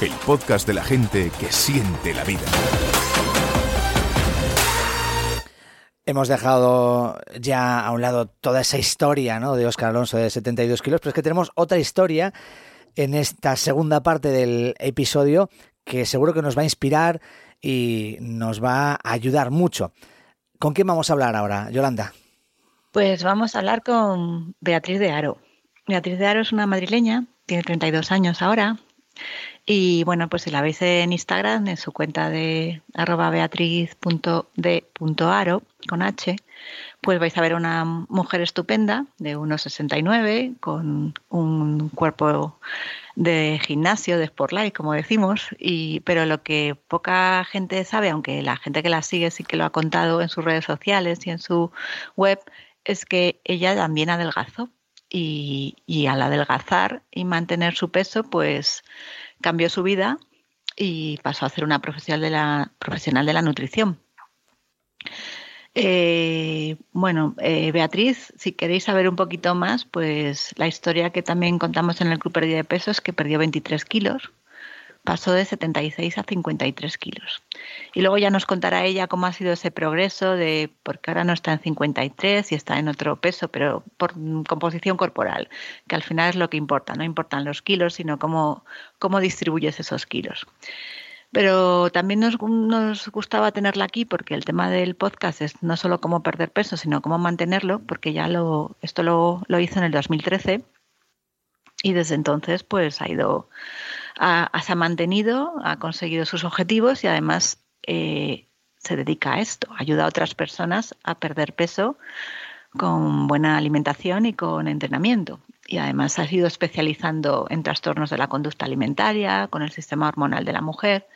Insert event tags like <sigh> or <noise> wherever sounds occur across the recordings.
el podcast de la gente que siente la vida. Hemos dejado ya a un lado toda esa historia ¿no? de Oscar Alonso de 72 kilos, pero es que tenemos otra historia en esta segunda parte del episodio que seguro que nos va a inspirar y nos va a ayudar mucho. ¿Con quién vamos a hablar ahora, Yolanda? Pues vamos a hablar con Beatriz de Aro. Beatriz de Aro es una madrileña tiene 32 años ahora. Y bueno, pues si la veis en Instagram, en su cuenta de arroba beatriz.d.aro con H, pues vais a ver una mujer estupenda de 1,69 con un cuerpo de gimnasio, de Sportlight, como decimos, y, pero lo que poca gente sabe, aunque la gente que la sigue sí que lo ha contado en sus redes sociales y en su web, es que ella también adelgazó. Y, al adelgazar y mantener su peso, pues cambió su vida y pasó a ser una profesional de la, profesional de la nutrición. Eh, bueno, eh, Beatriz, si queréis saber un poquito más, pues la historia que también contamos en el Club Pérdida de Peso es que perdió 23 kilos pasó de 76 a 53 kilos. Y luego ya nos contará ella cómo ha sido ese progreso de, porque ahora no está en 53 y está en otro peso, pero por composición corporal, que al final es lo que importa, no importan los kilos, sino cómo, cómo distribuyes esos kilos. Pero también nos, gustaba tenerla aquí porque el tema del podcast es no solo cómo perder peso, sino cómo mantenerlo, porque ya lo, esto lo, lo hizo en el 2013 y desde entonces pues ha ido se ha mantenido, ha conseguido sus objetivos y además eh, se dedica a esto, ayuda a otras personas a perder peso con buena alimentación y con entrenamiento. Y además ha ido especializando en trastornos de la conducta alimentaria, con el sistema hormonal de la mujer.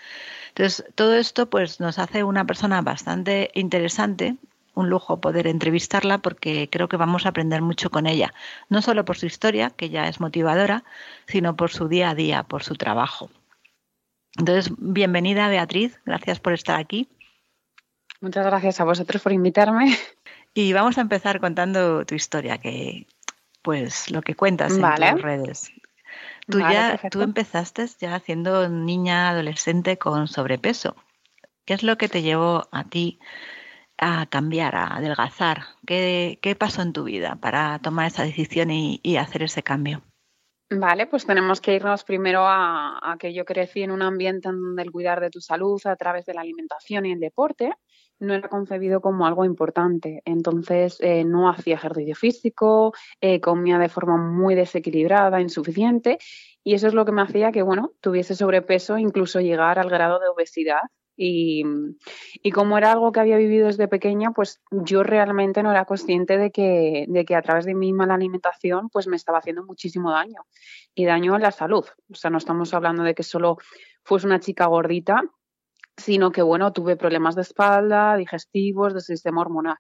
Entonces, todo esto pues, nos hace una persona bastante interesante un lujo poder entrevistarla porque creo que vamos a aprender mucho con ella, no solo por su historia, que ya es motivadora, sino por su día a día, por su trabajo. Entonces, bienvenida Beatriz, gracias por estar aquí. Muchas gracias a vosotros por invitarme. Y vamos a empezar contando tu historia, que pues lo que cuentas en tus redes. Tú ya, tú empezaste ya siendo niña adolescente con sobrepeso. ¿Qué es lo que te llevó a ti a cambiar, a adelgazar? ¿Qué, qué pasó en tu vida para tomar esa decisión y, hacer ese cambio? Vale, pues tenemos que irnos primero a, que yo crecí en un ambiente donde el cuidar de tu salud a través de la alimentación y el deporte no era concebido como algo importante. Entonces eh, no hacía ejercicio físico, eh, comía de forma muy desequilibrada, insuficiente, y eso es lo que me hacía que, bueno, tuviese sobrepeso, incluso llegar al grado de obesidad y, como era algo que había vivido desde pequeña, pues yo realmente no era consciente de que, de que a través de mi mala alimentación pues me estaba haciendo muchísimo daño y daño a la salud. O sea, no estamos hablando de que solo fuese una chica gordita, sino que bueno, tuve problemas de espalda, digestivos, de sistema hormonal.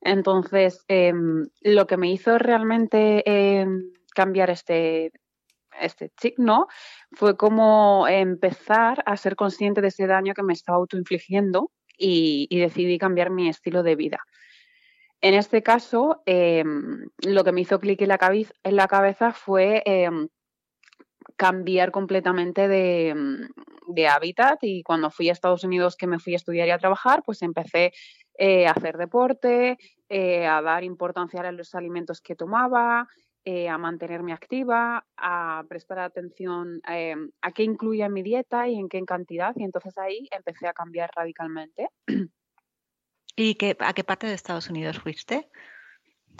Entonces, em, lo que me hizo realmente em, cambiar este, este signo fue como empezar a ser consciente de ese daño que me estaba autoinfligiendo y, y decidí cambiar mi estilo de vida. En este caso, em, lo que me hizo clic en la, cabeza, fue em, cambiar completamente de, de, hábitat y cuando fui a Estados Unidos que me fui a estudiar y a trabajar, pues empecé eh, a hacer deporte, eh, a dar importancia a los alimentos que tomaba, eh, a mantenerme activa, a prestar atención eh, a qué incluye en mi dieta y en qué cantidad. Y entonces ahí empecé a cambiar radicalmente. <clears throat> ¿Y qué, a qué parte de Estados Unidos fuiste?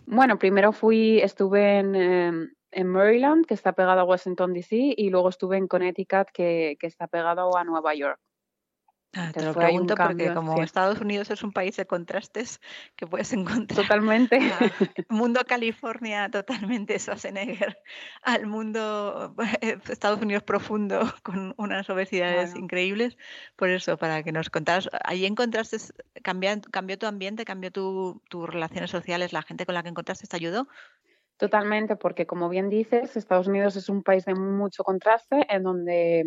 Bueno, primero fui, estuve en, em, en Maryland, que está pegado a Washington, D.C., y luego estuve en Connecticut, que, que está pegado a Nueva York. Ah, te lo pregunto porque como Estados Unidos es un país de contrastes <laughs> que puedes encontrar. Totalmente. <laughs> mundo California totalmente <laughs> Schwarzenegger, al mundo eh, Estados Unidos profundo con unas obesidades increíbles. Por eso, para que nos contaras, ¿allí encontraste, cambió, cambió tu ambiente, cambió tu, tus relaciones sociales, la gente con la que encontraste te ayudó? Totalmente, porque como bien dices, Estados Unidos es un país de mucho contraste en donde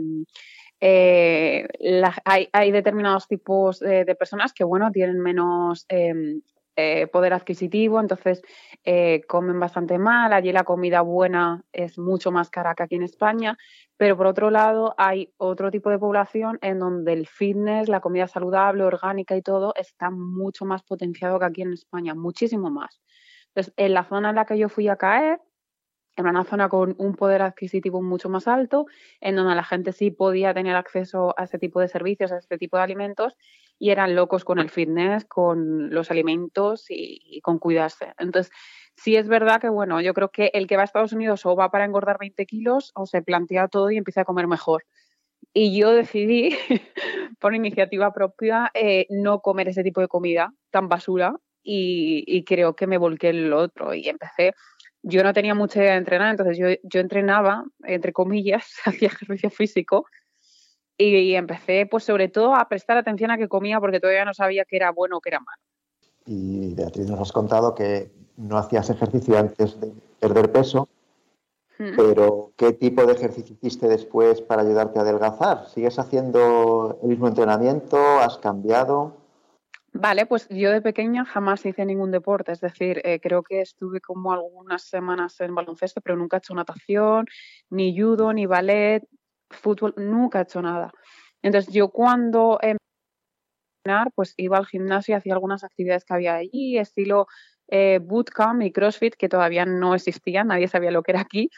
eh, hay, determinados tipos de personas que, bueno, tienen menos em, eh, poder adquisitivo, entonces eh, comen bastante mal. Allí la comida buena es mucho más cara que aquí en España, pero por otro lado hay otro tipo de población en donde el fitness, la comida saludable, orgánica y todo está mucho más potenciado que aquí en España, muchísimo más. Entonces, en la zona en la que yo fui a caer, en una zona con un poder adquisitivo mucho más alto, en donde la gente sí podía tener acceso a este tipo de servicios, a este tipo de alimentos, y eran locos con el fitness, con los alimentos y, con cuidarse. Entonces, sí es verdad que, bueno, yo creo que el que va a Estados Unidos o va para engordar 20 kilos o se plantea todo y empieza a comer mejor. Y yo decidí, <laughs> por iniciativa propia, eh, no comer ese tipo de comida tan basura y, y creo que me volqué en lo otro y empecé yo no tenía mucha idea de entrenar, entonces yo, yo entrenaba, entre comillas, <laughs> hacía ejercicio físico y, empecé pues sobre todo a prestar atención a qué comía porque todavía no sabía qué era bueno o qué era malo. Y Beatriz nos has contado que no hacías ejercicio antes de perder peso, mm. pero ¿qué tipo de ejercicio hiciste después para ayudarte a adelgazar? ¿Sigues haciendo el mismo entrenamiento? ¿Has cambiado? Vale, pues yo de pequeña jamás hice ningún deporte, es decir, eh, creo que estuve como algunas semanas en baloncesto, pero nunca he hecho natación, ni judo, ni ballet, fútbol, nunca he hecho nada. Entonces yo cuando entrenar, pues iba al gimnasio y hacía algunas actividades que había allí, estilo eh, bootcamp y CrossFit, que todavía no existían, nadie sabía lo que era aquí,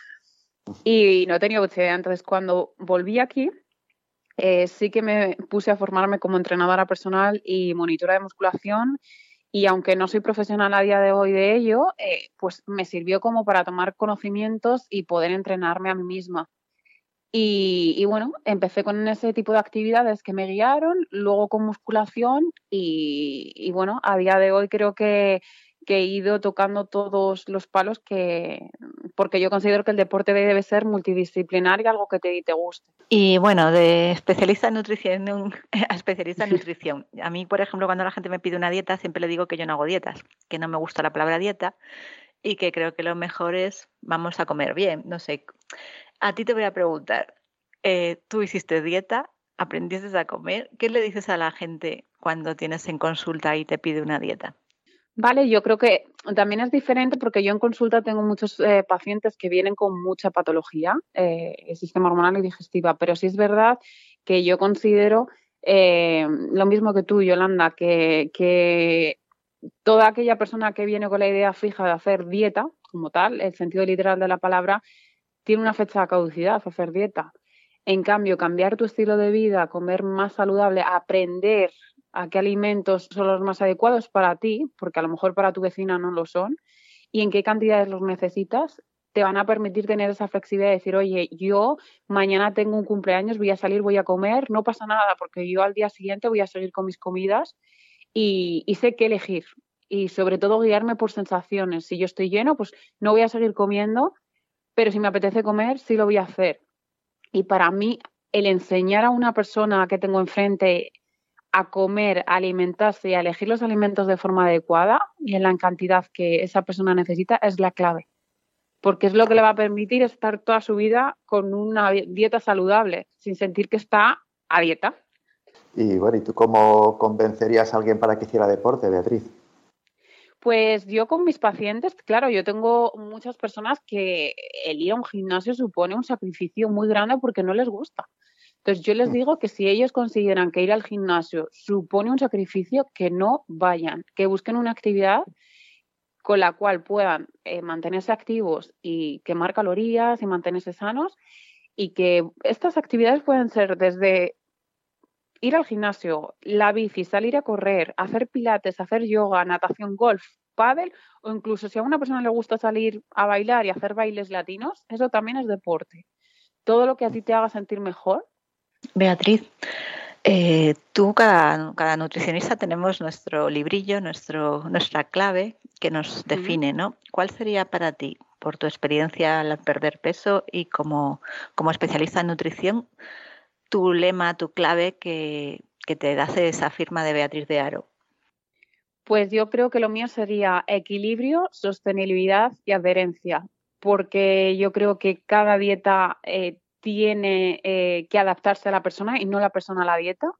y no tenía idea. Entonces cuando volví aquí, eh, sí que me puse a formarme como entrenadora personal y monitora de musculación y aunque no soy profesional a día de hoy de ello, eh, pues me sirvió como para tomar conocimientos y poder entrenarme a mí misma. Y, bueno, empecé con ese tipo de actividades que me guiaron, luego con musculación y bueno, a día de hoy creo que que he ido tocando todos los palos que porque yo considero que el deporte debe ser multidisciplinar y algo que te, te guste. Y bueno, de especialista en nutrición <laughs> a especialista en nutrición. A mí, por ejemplo, cuando la gente me pide una dieta, siempre le digo que yo no hago dietas, que no me gusta la palabra dieta y que creo que lo mejor es vamos a comer bien. No sé, a ti te voy a preguntar, eh, tú hiciste dieta, aprendiste a comer, ¿qué le dices a la gente cuando tienes en consulta y te pide una dieta? Vale, yo creo que también es diferente porque yo en consulta tengo muchos eh, pacientes que vienen con mucha patología, eh, sistema hormonal y digestiva, pero sí es verdad que yo considero eh, lo mismo que tú, Yolanda, que, que toda aquella persona que viene con la idea fija de hacer dieta, como tal, el sentido literal de la palabra, tiene una fecha de caducidad, hacer dieta. En cambio, cambiar tu estilo de vida, comer más saludable, aprender a qué alimentos son los más adecuados para ti, porque a lo mejor para tu vecina no lo son, y en qué cantidades los necesitas, te van a permitir tener esa flexibilidad de decir, oye, yo mañana tengo un cumpleaños, voy a salir, voy a comer, no pasa nada, porque yo al día siguiente voy a seguir con mis comidas y, sé qué elegir. Y sobre todo guiarme por sensaciones. Si yo estoy lleno, pues no voy a seguir comiendo, pero si me apetece comer, sí lo voy a hacer. Y para mí, el enseñar a una persona que tengo enfrente a comer, a alimentarse y a elegir los alimentos de forma adecuada y en la cantidad que esa persona necesita es la clave. Porque es lo que le va a permitir estar toda su vida con una dieta saludable, sin sentir que está a dieta. Y bueno, ¿y tú cómo convencerías a alguien para que hiciera deporte, Beatriz? Pues yo con mis pacientes, claro, yo tengo muchas personas que el ir a un gimnasio supone un sacrificio muy grande porque no les gusta. Entonces yo les mm. digo que si ellos consideran que ir al gimnasio supone un sacrificio, que no vayan, que busquen una actividad con la cual puedan eh, mantenerse activos y quemar calorías y mantenerse sanos y que estas actividades pueden ser desde ir al gimnasio, la bici, salir a correr, hacer pilates, hacer yoga, natación, golf, pádel o incluso si a una persona le gusta salir a bailar y hacer bailes latinos, eso también es deporte. Todo lo que a ti te haga sentir mejor. Beatriz, eh, tú, cada, cada, nutricionista, tenemos nuestro librillo, nuestro, nuestra clave que nos define, ¿no? ¿Cuál sería para ti, por tu experiencia al perder peso y como, como especialista en nutrición, tu lema, tu clave que, que te hace esa firma de Beatriz de Aro? Pues yo creo que lo mío sería equilibrio, sostenibilidad y adherencia, porque yo creo que cada dieta eh, tiene eh, que adaptarse a la persona y no la persona a la dieta.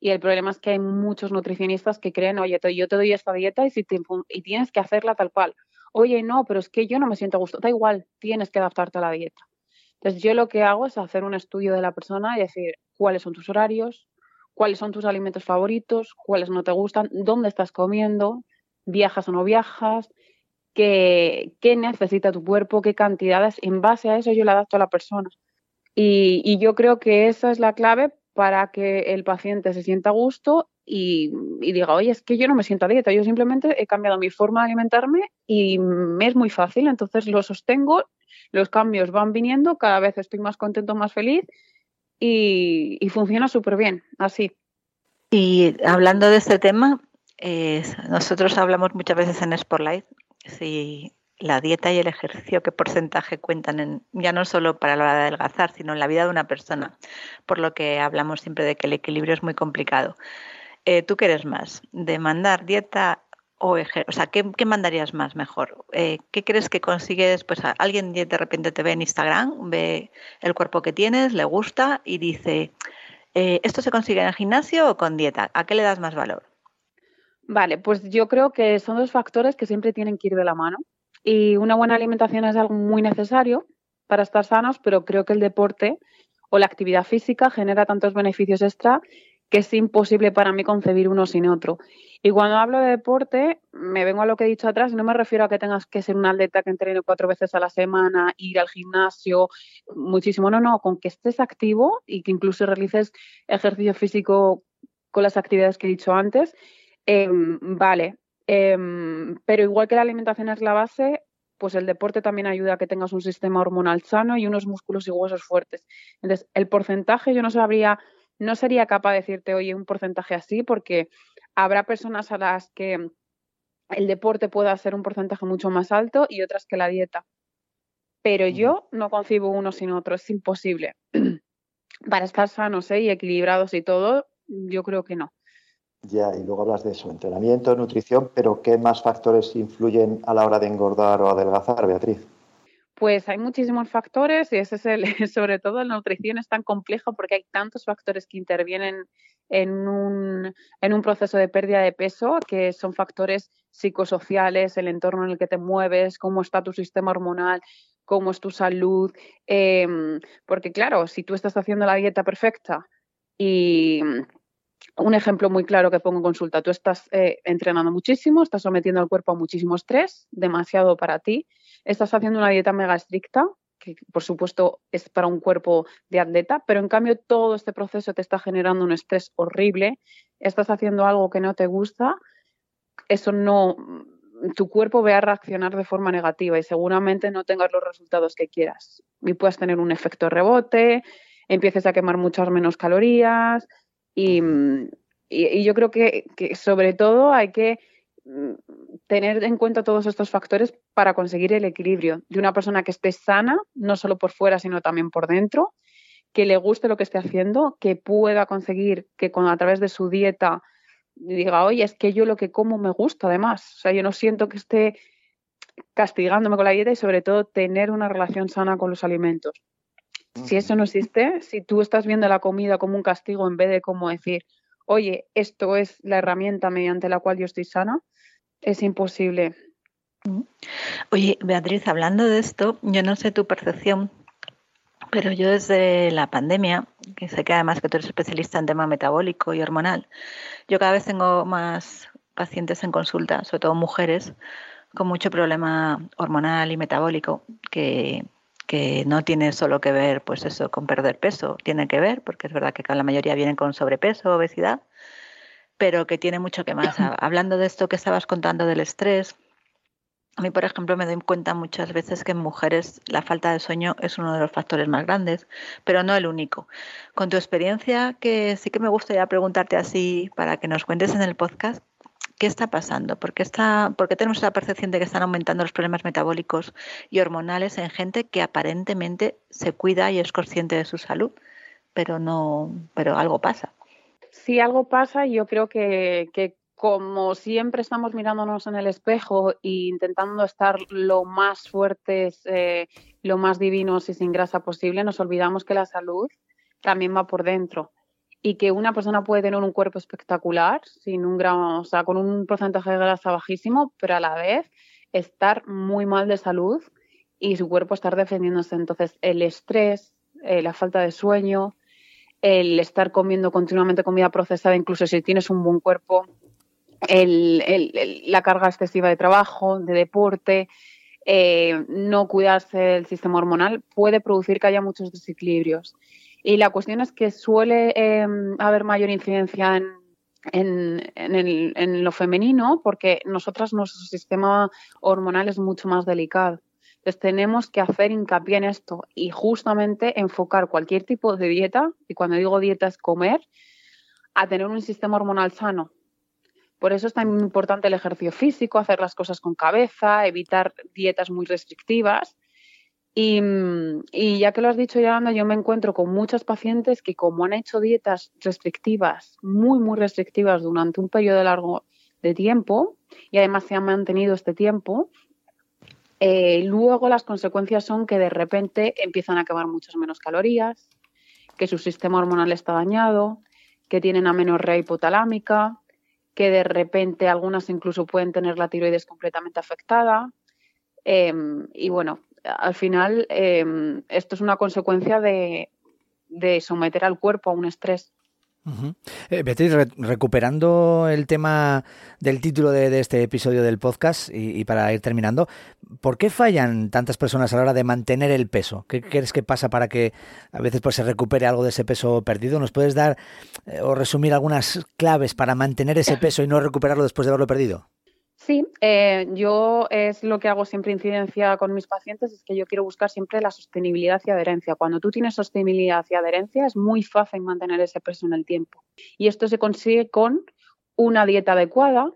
Y el problema es que hay muchos nutricionistas que creen, oye, yo te doy esta dieta y, tienes que hacerla tal cual. Oye, no, pero es que yo no me siento a gusto. Da igual, tienes que adaptarte a la dieta. Entonces, yo lo que hago es hacer un estudio de la persona y decir cuáles son tus horarios, cuáles son tus alimentos favoritos, cuáles no te gustan, dónde estás comiendo, viajas o no viajas, qué, qué necesita tu cuerpo, qué cantidades. En base a eso yo le adapto a la persona. Y, yo creo que esa es la clave para que el paciente se sienta a gusto y, diga, oye, es que yo no me siento a dieta, yo simplemente he cambiado mi forma de alimentarme y me es muy fácil, entonces lo sostengo, los cambios van viniendo, cada vez estoy más contento, más feliz y, funciona súper bien, así. Y hablando de este tema, eh, nosotros hablamos muchas veces en Sportlight, si la dieta y el ejercicio, qué porcentaje cuentan en, ya no solo para la hora de adelgazar, sino en la vida de una persona, por lo que hablamos siempre de que el equilibrio es muy complicado. Eh, ¿Tú qué eres más? ¿De mandar dieta o ejercicio? O sea, ¿qué, mandarías más mejor? Eh, ¿Qué crees que consigues? Pues alguien de repente te ve en Instagram, ve el cuerpo que tienes, le gusta y dice, eh, ¿esto se consigue en el gimnasio o con dieta? ¿A qué le das más valor? Vale, pues yo creo que son dos factores que siempre tienen que ir de la mano. Y una buena alimentación es algo muy necesario para estar sanos, pero creo que el deporte o la actividad física genera tantos beneficios extra que es imposible para mí concebir uno sin otro. Y cuando hablo de deporte, me vengo a lo que he dicho atrás, no me refiero a que tengas que ser un atleta que entrene cuatro veces a la semana, ir al gimnasio, muchísimo, no, no, con que estés activo y que incluso realices ejercicio físico con las actividades que he dicho antes, em, vale, Em, pero igual que la alimentación es la base, pues el deporte también ayuda a que tengas un sistema hormonal sano y unos músculos y huesos fuertes. Entonces, el porcentaje yo no sabría, no sería capaz de decirte, oye, un porcentaje así, porque habrá personas a las que el deporte pueda ser un porcentaje mucho más alto y otras que la dieta. Pero yo no concibo uno sin otro, es imposible. <clears throat> Para estar sanos ¿eh? y equilibrados y todo, yo creo que no. Ya, y luego hablas de eso, entrenamiento, nutrición, pero ¿qué más factores influyen a la hora de engordar o adelgazar, Beatriz? Pues hay muchísimos factores y ese es el, <laughs> sobre todo la nutrición es tan compleja porque hay tantos factores que intervienen en un, en un proceso de pérdida de peso, que son factores psicosociales, el entorno en el que te mueves, cómo está tu sistema hormonal, cómo es tu salud. Em, porque claro, si tú estás haciendo la dieta perfecta y un ejemplo muy claro que pongo en consulta, tú estás eh, entrenando muchísimo, estás sometiendo al cuerpo a muchísimo estrés, demasiado para ti, estás haciendo una dieta mega estricta, que por supuesto es para un cuerpo de atleta, pero en cambio todo este proceso te está generando un estrés horrible, estás haciendo algo que no te gusta, eso no, tu cuerpo va a reaccionar de forma negativa y seguramente no tengas los resultados que quieras. Y puedes tener un efecto rebote, empieces a quemar muchas menos calorías, Mm, y, yo creo que, sobre todo hay que mm, tener en cuenta todos estos factores para conseguir el equilibrio de una persona que esté sana, no solo por fuera, sino también por dentro, que le guste lo que esté haciendo, que pueda conseguir que con, a través de su dieta diga, oye, es que yo lo que como me gusta además. O sea, yo no siento que esté castigándome con la dieta y sobre todo tener una relación sana con los alimentos. Si eso no existe, si tú estás viendo la comida como un castigo en vez de como decir, oye, esto es la herramienta mediante la cual yo estoy sana, es imposible. Oye, Beatriz, hablando de esto, yo no sé tu percepción, pero yo desde la pandemia, que sé que además que tú eres especialista en tema metabólico y hormonal, yo cada vez tengo más pacientes en consulta, sobre todo mujeres, con mucho problema hormonal y metabólico que, que no tiene solo que ver pues eso con perder peso, tiene que ver, porque es verdad que la mayoría vienen con sobrepeso, obesidad, pero que tiene mucho que más. <coughs> Hablando de esto que estabas contando del estrés, a mí, por ejemplo, me doy cuenta muchas veces que en mujeres la falta de sueño es uno de los factores más grandes, pero no el único. Con tu experiencia, que sí que me gustaría preguntarte así para que nos cuentes en el podcast, ¿qué está pasando? ¿Por qué, está, ¿Por qué tenemos la percepción de que están aumentando los problemas metabólicos y hormonales en gente que aparentemente se cuida y es consciente de su salud, pero no, pero algo pasa? Sí, algo pasa yo creo que, que como siempre estamos mirándonos en el espejo e intentando estar lo más fuertes, eh, lo más divinos y sin grasa posible, nos olvidamos que la salud también va por dentro y que una persona puede tener un cuerpo espectacular, sin un gramo, o sea, con un porcentaje de grasa bajísimo, pero a la vez estar muy mal de salud y su cuerpo estar defendiéndose. Entonces, el estrés, eh, la falta de sueño, el estar comiendo continuamente comida procesada, incluso si tienes un buen cuerpo, el, la carga excesiva de trabajo, de deporte, eh, no cuidarse del sistema hormonal, puede producir que haya muchos desequilibrios. Y la cuestión es que suele em, haber mayor incidencia en, en, lo femenino porque nosotras, nuestro sistema hormonal es mucho más delicado. Entonces tenemos que hacer hincapié en esto y justamente enfocar cualquier tipo de dieta, y cuando digo dieta es comer, a tener un sistema hormonal sano, por eso es tan importante el ejercicio físico, hacer las cosas con cabeza, evitar dietas muy restrictivas. Y, ya que lo has dicho, Yolanda, yo me encuentro con muchas pacientes que como han hecho dietas restrictivas, muy, muy restrictivas durante un periodo largo de tiempo, y además se han mantenido este tiempo, eh, luego las consecuencias son que de repente empiezan a quemar muchas menos calorías, que su sistema hormonal está dañado, que tienen amenorrea hipotalámica, que de repente algunas incluso pueden tener la tiroides completamente afectada. Em, y bueno, al final em, esto es una consecuencia de, de someter al cuerpo a un estrés. Eh, Beatriz, recuperando el tema del título de, este episodio del podcast y, para ir terminando, ¿por qué fallan tantas personas a la hora de mantener el peso? ¿Qué crees que pasa para que a veces pues, se recupere algo de ese peso perdido? ¿Nos puedes dar eh, o resumir algunas claves para mantener ese <laughs> peso y no recuperarlo después de haberlo perdido? Sí, eh, yo es lo que hago siempre incidencia con mis pacientes, es que yo quiero buscar siempre la sostenibilidad y adherencia. Cuando tú tienes sostenibilidad y adherencia es muy fácil mantener ese peso en el tiempo. Y esto se consigue con una dieta adecuada,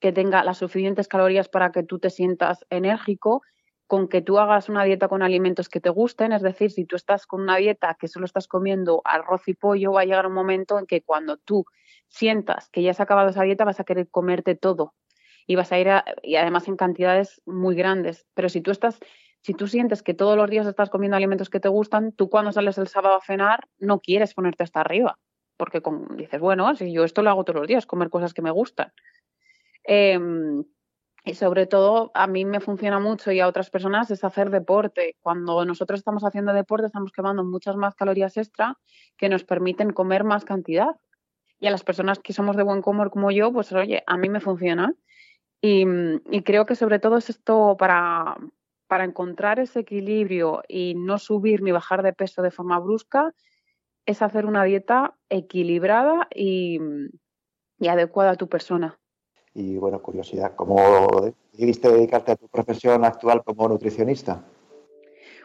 que tenga las suficientes calorías para que tú te sientas enérgico, con que tú hagas una dieta con alimentos que te gusten, es decir, si tú estás con una dieta que solo estás comiendo arroz y pollo, va a llegar un momento en que cuando tú sientas que ya has acabado esa dieta vas a querer comerte todo y vas a ir y además en cantidades muy grandes. Pero si tú estás, si tú sientes que todos los días estás comiendo alimentos que te gustan, tú cuando sales el sábado a cenar no quieres ponerte hasta arriba, porque dices, bueno, si yo esto lo hago todos los días, comer cosas que me gustan. Em, y sobre todo a mí me funciona mucho y a otras personas es hacer deporte. Cuando nosotros estamos haciendo deporte estamos quemando muchas más calorías extra que nos permiten comer más cantidad. Y a las personas que somos de buen comer como yo, pues oye, a mí me funciona. Mm, y, creo que sobre todo es esto para, para encontrar ese equilibrio y no subir ni bajar de peso de forma brusca, es hacer una dieta equilibrada y, y adecuada a tu persona. Y bueno, curiosidad, ¿cómo decidiste dedicarte a tu profesión actual como nutricionista?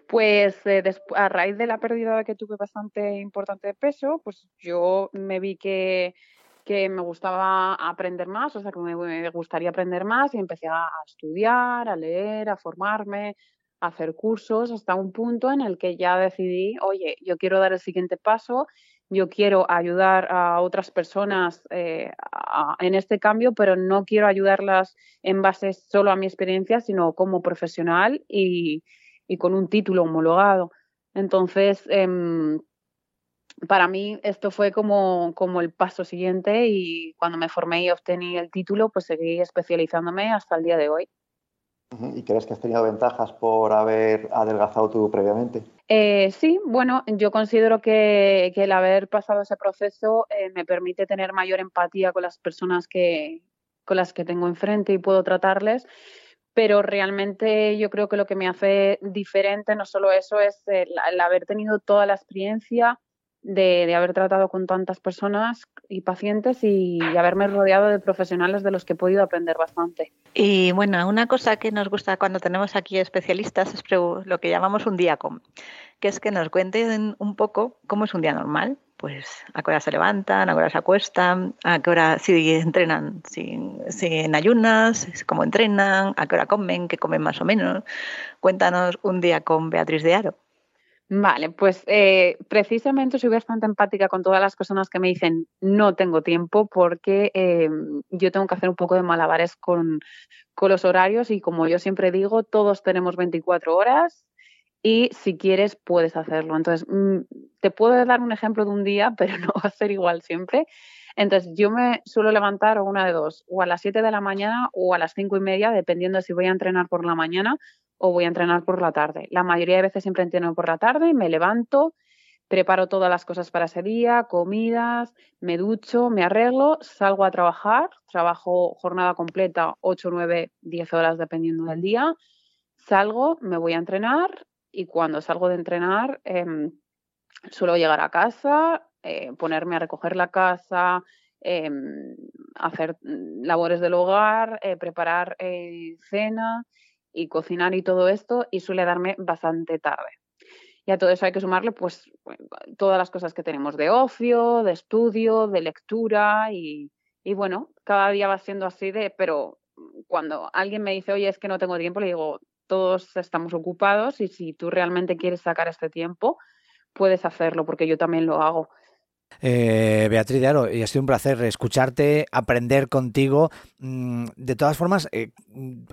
Pues eh, a raíz de la pérdida que tuve bastante importante de peso, pues yo me vi que que me gustaba aprender más, o sea, que me gustaría aprender más y empecé a estudiar, a leer, a formarme, a hacer cursos hasta un punto en el que ya decidí, oye, yo quiero dar el siguiente paso, yo quiero ayudar a otras personas eh, en este cambio, pero no quiero ayudarlas en base solo a mi experiencia, sino como profesional y, con un título homologado. Entonces, eh, para mí esto fue como, como el paso siguiente y cuando me formé y obtení el título, pues seguí especializándome hasta el día de hoy. ¿Y crees que has tenido ventajas por haber adelgazado tú previamente? Eh, sí, bueno, yo considero que, el haber pasado ese proceso eh, me permite tener mayor empatía con las personas que, con las que tengo enfrente y puedo tratarles pero realmente yo creo que lo que me hace diferente no solo eso es el haber tenido toda la experiencia de, haber tratado con tantas personas y pacientes y, haberme rodeado de profesionales de los que he podido aprender bastante. Y bueno, una cosa que nos gusta cuando tenemos aquí especialistas es lo que llamamos un día com, que es que nos cuenten un poco cómo es un día normal, pues a qué hora se levantan, a qué hora se acuestan, a qué hora si entrenan, si, en ayunas, cómo entrenan, a qué hora comen, qué comen más o menos. Cuéntanos un día con Beatriz de Aro. Vale, pues eh, precisamente soy bastante empática con todas las personas que me dicen no tengo tiempo porque eh, yo tengo que hacer un poco de malabares con, con, los horarios y como yo siempre digo, todos tenemos 24 horas y si quieres puedes hacerlo. Entonces, mm, te puedo dar un ejemplo de un día, <laughs> pero no va a ser igual siempre. Entonces, yo me suelo levantar una de dos, o a las 7 de la mañana o a las cinco y media, dependiendo de si voy a entrenar por la mañana o voy a entrenar por la tarde. La mayoría de veces siempre entreno por la tarde, me levanto, preparo todas las cosas para ese día, comidas, me ducho, me arreglo, salgo a trabajar, trabajo jornada completa, 8, 9, 10 horas dependiendo del día, salgo, me voy a entrenar y cuando salgo de entrenar em, suelo llegar a casa, eh, ponerme a recoger la casa, em, hacer labores del hogar, eh, preparar eh, cena y cocinar y todo esto y suele darme bastante tarde. Y a todo eso hay que sumarle pues todas las cosas que tenemos de ocio, de estudio, de lectura y, y bueno, cada día va siendo así de, pero cuando alguien me dice, oye, es que no tengo tiempo, le digo, todos estamos ocupados y si tú realmente quieres sacar este tiempo, puedes hacerlo porque yo también lo hago. Eh, Beatriz de Aro, y ha sido un placer escucharte, aprender contigo. Mm, de todas formas, eh,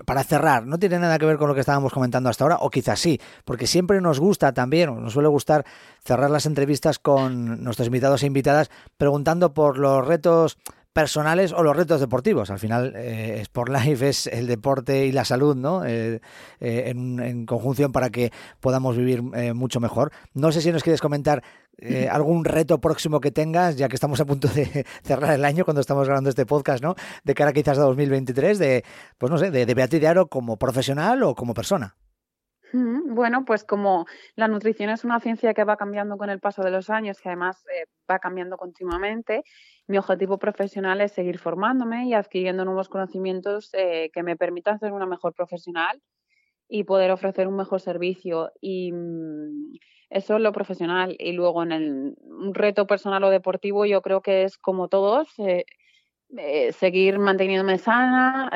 para cerrar, no tiene nada que ver con lo que estábamos comentando hasta ahora, o quizás sí, porque siempre nos gusta también, nos suele gustar cerrar las entrevistas con nuestros invitados e invitadas preguntando por los retos personales o los retos deportivos. Al final, eh, Sport Life es el deporte y la salud, ¿no? Eh, eh, en, conjunción para que podamos vivir mucho mejor. No sé si nos quieres comentar algún reto próximo que tengas, ya que estamos a punto de <laughs> cerrar el año cuando estamos grabando este podcast, ¿no? De cara quizás a 2023, de, pues no sé, de, de Beatriz de Aro como profesional o como persona. Bueno, pues como la nutrición es una ciencia que va cambiando con el paso de los años y además eh, va cambiando continuamente, mi objetivo profesional es seguir formándome y adquiriendo nuevos conocimientos eh, que me permitan ser una mejor profesional y poder ofrecer un mejor servicio. Y mm, eso es lo profesional. Y luego en el un reto personal o deportivo yo creo que es como todos. Eh, seguir manteniéndome sana,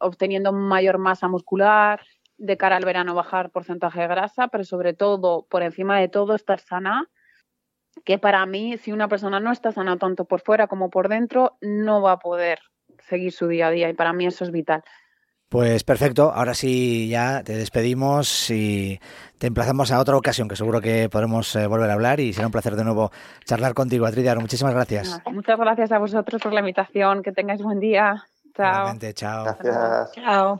obteniendo mayor masa muscular, de cara al verano bajar porcentaje de grasa, pero sobre todo, por encima de todo, estar sana, que para mí, si una persona no está sana tanto por fuera como por dentro, no va a poder seguir su día a día y para mí eso es vital. Pues perfecto, ahora sí ya te despedimos y te emplazamos a otra ocasión que seguro que podremos eh, volver a hablar y será un placer de nuevo charlar contigo, Atridiano. Muchísimas gracias. Muchas gracias a vosotros por la invitación, que tengáis buen día. Chao. chao. Gracias. Chao.